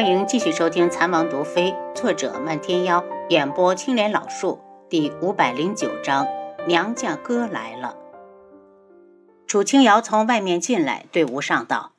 欢迎继续收听《残王毒妃》，作者漫天妖，演播青莲老树，第五百零九章：娘家哥来了。楚清瑶从外面进来，对吴尚道：“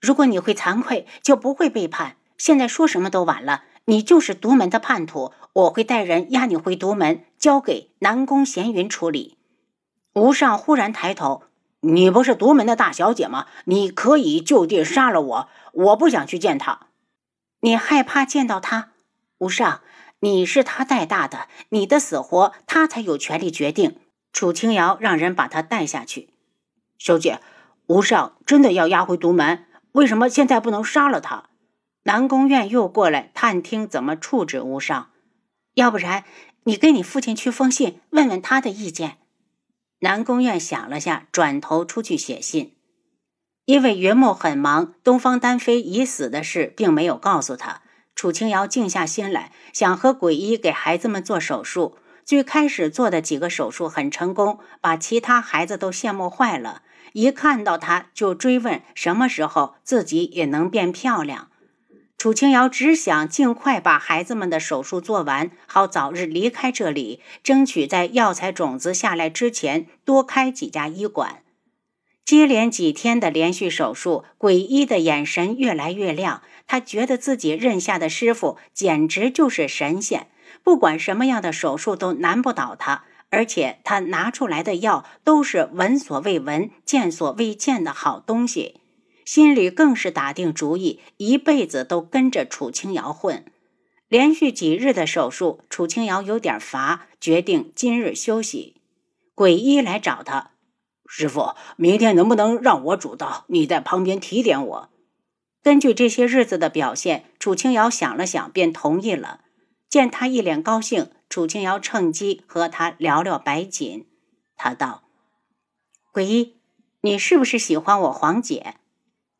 如果你会惭愧，就不会背叛。现在说什么都晚了，你就是独门的叛徒，我会带人押你回独门，交给南宫闲云处理。”吴尚忽然抬头。你不是独门的大小姐吗？你可以就地杀了我，我不想去见他。你害怕见到他？吴尚，你是他带大的，你的死活他才有权利决定。楚清瑶让人把他带下去。小姐，吴尚真的要押回独门？为什么现在不能杀了他？南宫院又过来探听怎么处置吴尚。要不然，你跟你父亲去封信，问问他的意见。南宫院想了下，转头出去写信。因为云木很忙，东方丹飞已死的事并没有告诉他。楚清瑶静下心来，想和鬼医给孩子们做手术。最开始做的几个手术很成功，把其他孩子都羡慕坏了。一看到他就追问什么时候自己也能变漂亮。楚清瑶只想尽快把孩子们的手术做完，好早日离开这里，争取在药材种子下来之前多开几家医馆。接连几天的连续手术，鬼医的眼神越来越亮。他觉得自己认下的师傅简直就是神仙，不管什么样的手术都难不倒他。而且他拿出来的药都是闻所未闻、见所未见的好东西。心里更是打定主意，一辈子都跟着楚清瑶混。连续几日的手术，楚清瑶有点乏，决定今日休息。鬼医来找他，师傅，明天能不能让我主刀，你在旁边提点我？根据这些日子的表现，楚清瑶想了想，便同意了。见他一脸高兴，楚清瑶趁机和他聊聊白锦。他道：“鬼医，你是不是喜欢我黄姐？”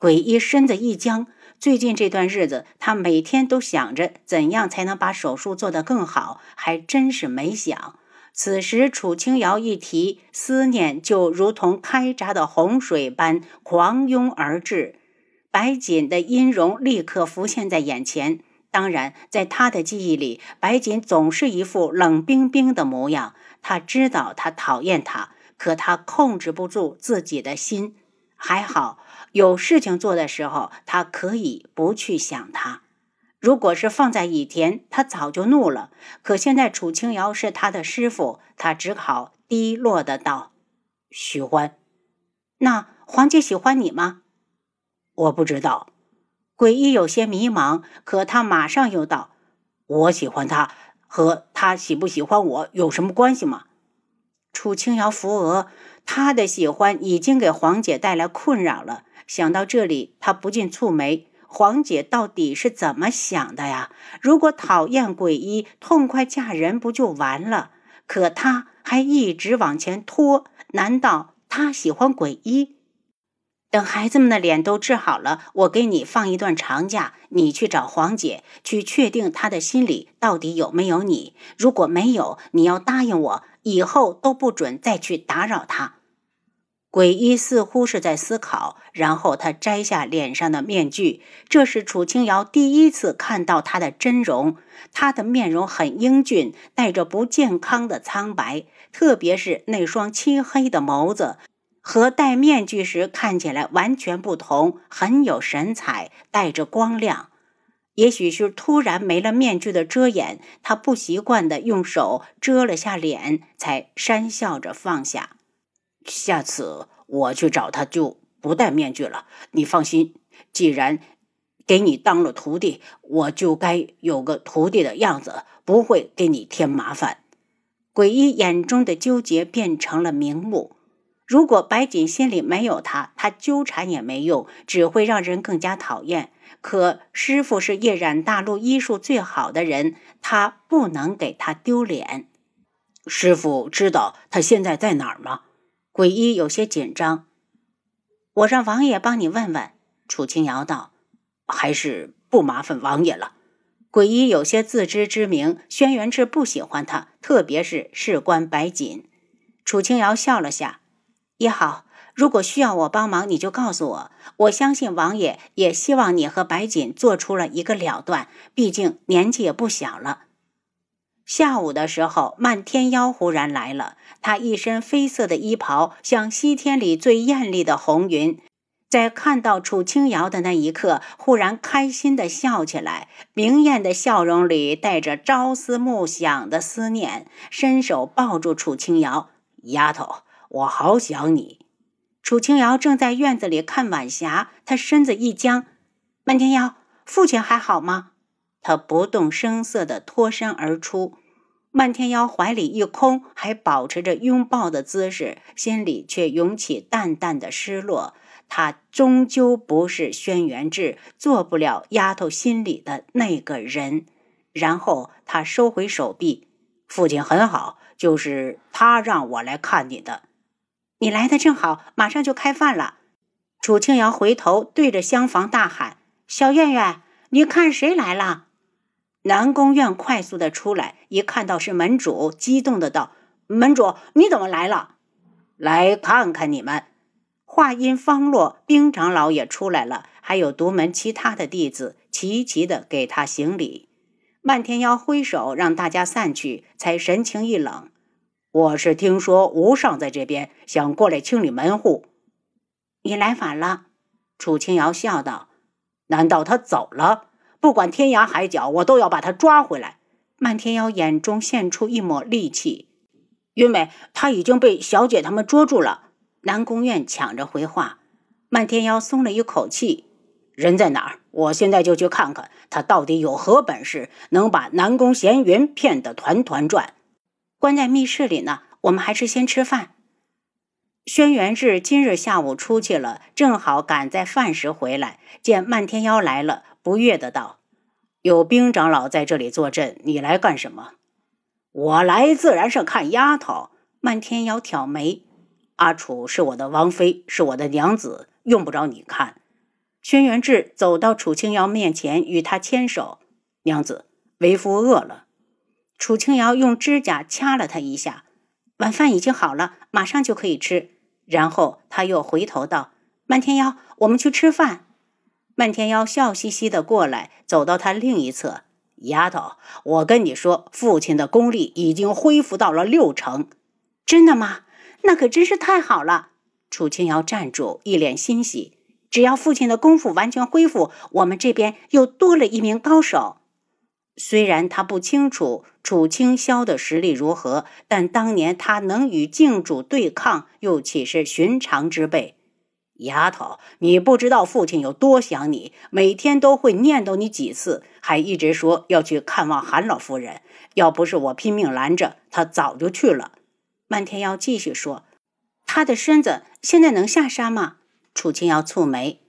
鬼医身子一僵，最近这段日子，他每天都想着怎样才能把手术做得更好，还真是没想。此时楚清瑶一提，思念就如同开闸的洪水般狂涌而至。白锦的音容立刻浮现在眼前。当然，在他的记忆里，白锦总是一副冷冰冰的模样。他知道他讨厌他，可他控制不住自己的心。还好。有事情做的时候，他可以不去想他。如果是放在以前，他早就怒了。可现在楚清瑶是他的师傅，他只好低落的道：“喜欢。那黄姐喜欢你吗？”我不知道。鬼医有些迷茫，可他马上又道：“我喜欢他，和他喜不喜欢我有什么关系吗？”楚清瑶扶额，他的喜欢已经给黄姐带来困扰了。想到这里，他不禁蹙眉：黄姐到底是怎么想的呀？如果讨厌鬼医，痛快嫁人不就完了？可她还一直往前拖，难道她喜欢鬼医？等孩子们的脸都治好了，我给你放一段长假，你去找黄姐，去确定她的心里到底有没有你。如果没有，你要答应我，以后都不准再去打扰她。鬼医似乎是在思考，然后他摘下脸上的面具。这是楚清瑶第一次看到他的真容。他的面容很英俊，带着不健康的苍白，特别是那双漆黑的眸子，和戴面具时看起来完全不同，很有神采，带着光亮。也许是突然没了面具的遮掩，他不习惯地用手遮了下脸，才讪笑着放下。下次我去找他就不戴面具了。你放心，既然给你当了徒弟，我就该有个徒弟的样子，不会给你添麻烦。鬼医眼中的纠结变成了明目。如果白锦心里没有他，他纠缠也没用，只会让人更加讨厌。可师傅是夜染大陆医术最好的人，他不能给他丢脸。师傅知道他现在在哪儿吗？鬼医有些紧张，我让王爷帮你问问。楚清瑶道：“还是不麻烦王爷了。”鬼医有些自知之明，轩辕志不喜欢他，特别是事关白锦。楚清瑶笑了下：“也好，如果需要我帮忙，你就告诉我。我相信王爷也希望你和白锦做出了一个了断，毕竟年纪也不小了。下午的时候，漫天妖忽然来了，他一身绯色的衣袍，像西天里最艳丽的红云。在看到楚清瑶的那一刻，忽然开心的笑起来，明艳的笑容里带着朝思暮想的思念，伸手抱住楚清瑶：“丫头，我好想你。”楚清瑶正在院子里看晚霞，她身子一僵：“漫天妖，父亲还好吗？”他不动声色地脱身而出，漫天妖怀里一空，还保持着拥抱的姿势，心里却涌起淡淡的失落。他终究不是轩辕志，做不了丫头心里的那个人。然后他收回手臂，父亲很好，就是他让我来看你的。你来的正好，马上就开饭了。楚清瑶回头对着厢房大喊：“小苑苑，你看谁来了？”南宫院快速的出来，一看到是门主，激动的道：“门主，你怎么来了？来看看你们。”话音方落，冰长老也出来了，还有独门其他的弟子齐齐的给他行礼。漫天妖挥手让大家散去，才神情一冷：“我是听说吴尚在这边，想过来清理门户。”你来晚了。”楚清瑶笑道：“难道他走了？”不管天涯海角，我都要把他抓回来。漫天妖眼中现出一抹戾气，因为他已经被小姐他们捉住了。南宫院抢着回话，漫天妖松了一口气。人在哪儿？我现在就去看看他到底有何本事，能把南宫闲云骗得团团转。关在密室里呢，我们还是先吃饭。轩辕志今日下午出去了，正好赶在饭时回来，见漫天妖来了。不悦的道：“有兵长老在这里坐镇，你来干什么？”“我来自然是看丫头。”漫天妖挑眉：“阿楚是我的王妃，是我的娘子，用不着你看。”轩辕志走到楚清瑶面前，与她牵手：“娘子，为夫饿了。”楚清瑶用指甲掐了他一下：“晚饭已经好了，马上就可以吃。”然后他又回头道：“漫天妖，我们去吃饭。”漫天妖笑嘻嘻的过来，走到他另一侧。丫头，我跟你说，父亲的功力已经恢复到了六成。真的吗？那可真是太好了。楚清瑶站住，一脸欣喜。只要父亲的功夫完全恢复，我们这边又多了一名高手。虽然他不清楚楚清霄的实力如何，但当年他能与镜主对抗，又岂是寻常之辈？丫头，你不知道父亲有多想你，每天都会念叨你几次，还一直说要去看望韩老夫人。要不是我拼命拦着，他早就去了。漫天妖继续说：“他的身子现在能下山吗？”楚清瑶蹙眉：“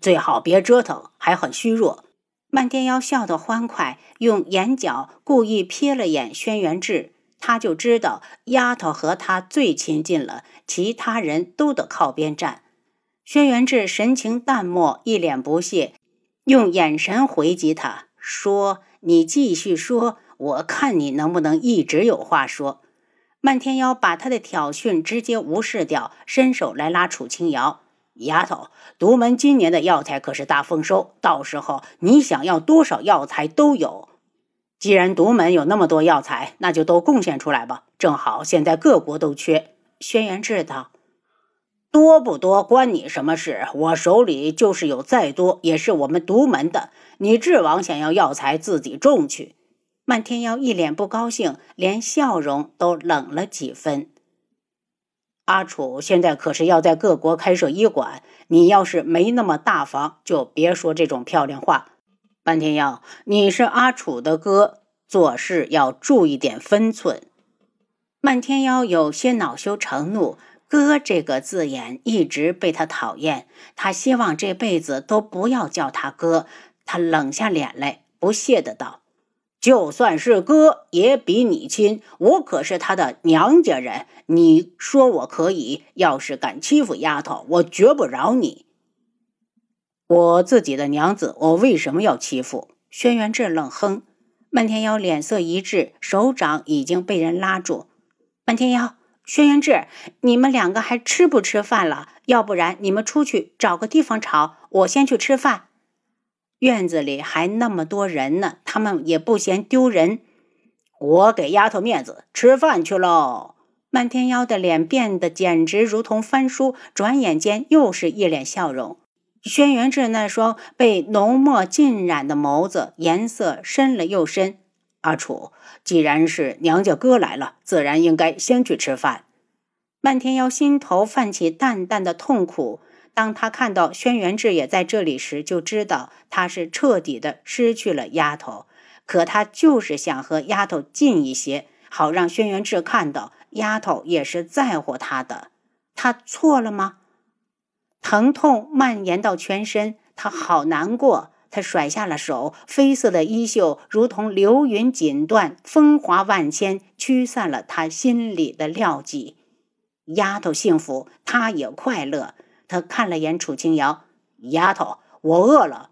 最好别折腾，还很虚弱。”漫天妖笑得欢快，用眼角故意瞥了眼轩辕志，他就知道丫头和他最亲近了，其他人都得靠边站。轩辕志神情淡漠，一脸不屑，用眼神回击他说：“你继续说，我看你能不能一直有话说。”漫天妖把他的挑衅直接无视掉，伸手来拉楚清瑶：“丫头，独门今年的药材可是大丰收，到时候你想要多少药材都有。既然独门有那么多药材，那就都贡献出来吧，正好现在各国都缺。”轩辕志道。多不多关你什么事？我手里就是有再多，也是我们独门的。你智王想要药材，自己种去。漫天妖一脸不高兴，连笑容都冷了几分。阿楚现在可是要在各国开设医馆，你要是没那么大方，就别说这种漂亮话。漫天妖，你是阿楚的哥，做事要注意点分寸。漫天妖有些恼羞成怒。哥这个字眼一直被他讨厌，他希望这辈子都不要叫他哥。他冷下脸来，不屑的道：“就算是哥，也比你亲。我可是他的娘家人。你说我可以，要是敢欺负丫头，我绝不饶你。我自己的娘子，我为什么要欺负？”轩辕志冷哼。漫天妖脸色一滞，手掌已经被人拉住。漫天妖。轩辕志，你们两个还吃不吃饭了？要不然你们出去找个地方吵，我先去吃饭。院子里还那么多人呢，他们也不嫌丢人。我给丫头面子，吃饭去喽。漫天妖的脸变得简直如同翻书，转眼间又是一脸笑容。轩辕志那双被浓墨浸染的眸子，颜色深了又深。阿楚，既然是娘家哥来了，自然应该先去吃饭。漫天妖心头泛起淡淡的痛苦。当他看到轩辕志也在这里时，就知道他是彻底的失去了丫头。可他就是想和丫头近一些，好让轩辕志看到丫头也是在乎他的。他错了吗？疼痛蔓延到全身，他好难过。他甩下了手，绯色的衣袖如同流云锦缎，风华万千，驱散了他心里的料寂。丫头幸福，他也快乐。他看了眼楚清瑶，丫头，我饿了。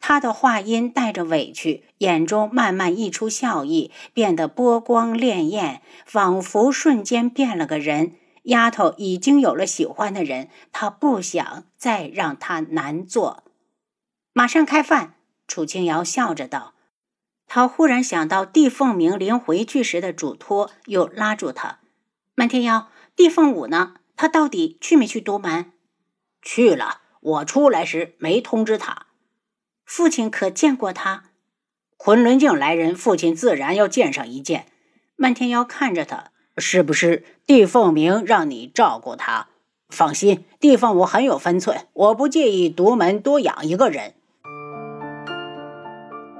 他的话音带着委屈，眼中慢慢溢出笑意，变得波光潋滟，仿佛瞬间变了个人。丫头已经有了喜欢的人，他不想再让他难做。马上开饭，楚清瑶笑着道。他忽然想到帝凤鸣临回去时的嘱托，又拉住他：“漫天妖，帝凤舞呢？他到底去没去独门？”“去了。我出来时没通知他。”“父亲可见过他？”“昆仑镜来人，父亲自然要见上一见。”漫天妖看着他：“是不是帝凤鸣让你照顾他？放心，帝凤舞很有分寸，我不介意独门多养一个人。”